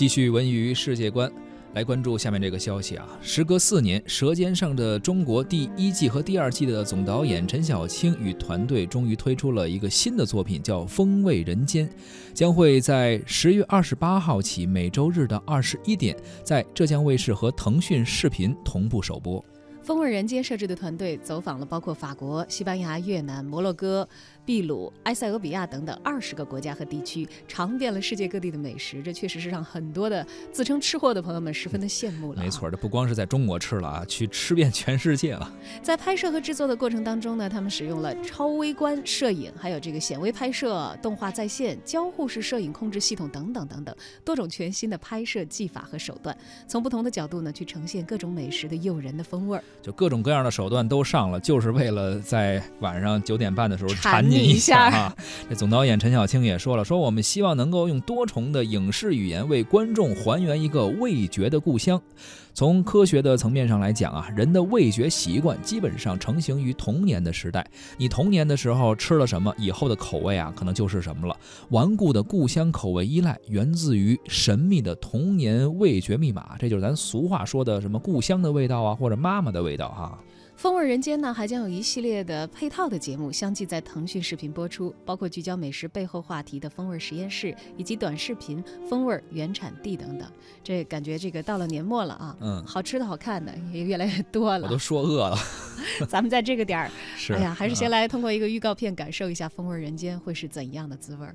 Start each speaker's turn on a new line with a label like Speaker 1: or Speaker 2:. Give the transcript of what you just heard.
Speaker 1: 继续文娱世界观，来关注下面这个消息啊！时隔四年，《舌尖上的中国》第一季和第二季的总导演陈晓卿与团队终于推出了一个新的作品，叫《风味人间》，将会在十月二十八号起每周日的二十一点，在浙江卫视和腾讯视频同步首播。
Speaker 2: 《风味人间》设置的团队走访了包括法国、西班牙、越南、摩洛哥、秘鲁、埃塞俄比亚等等二十个国家和地区，尝遍了世界各地的美食。这确实是让很多的自称吃货的朋友们十分的羡慕了。
Speaker 1: 没错，这不光是在中国吃了啊，去吃遍全世界了。
Speaker 2: 在拍摄和制作的过程当中呢，他们使用了超微观摄影，还有这个显微拍摄、动画在线、交互式摄影控制系统等等等等多种全新的拍摄技法和手段，从不同的角度呢去呈现各种美食的诱人的风味儿。
Speaker 1: 就各种各样的手段都上了，就是为了在晚上九点半的时候
Speaker 2: 馋
Speaker 1: 你
Speaker 2: 一下
Speaker 1: 啊！这总导演陈晓卿也说了，说我们希望能够用多重的影视语言为观众还原一个味觉的故乡。从科学的层面上来讲啊，人的味觉习惯基本上成型于童年的时代。你童年的时候吃了什么，以后的口味啊，可能就是什么了。顽固的故乡口味依赖，源自于神秘的童年味觉密码。这就是咱俗话说的什么故乡的味道啊，或者妈妈的味道哈。
Speaker 2: 风味人间呢，还将有一系列的配套的节目相继在腾讯视频播出，包括聚焦美食背后话题的风味实验室，以及短视频风味原产地等等。这感觉这个到了年末了啊，
Speaker 1: 嗯，
Speaker 2: 好吃的好看的也越来越多了。
Speaker 1: 我都说饿了。
Speaker 2: 咱们在这个点儿，
Speaker 1: 是，
Speaker 2: 哎呀，还是先来通过一个预告片感受一下风味人间会是怎样的滋味儿。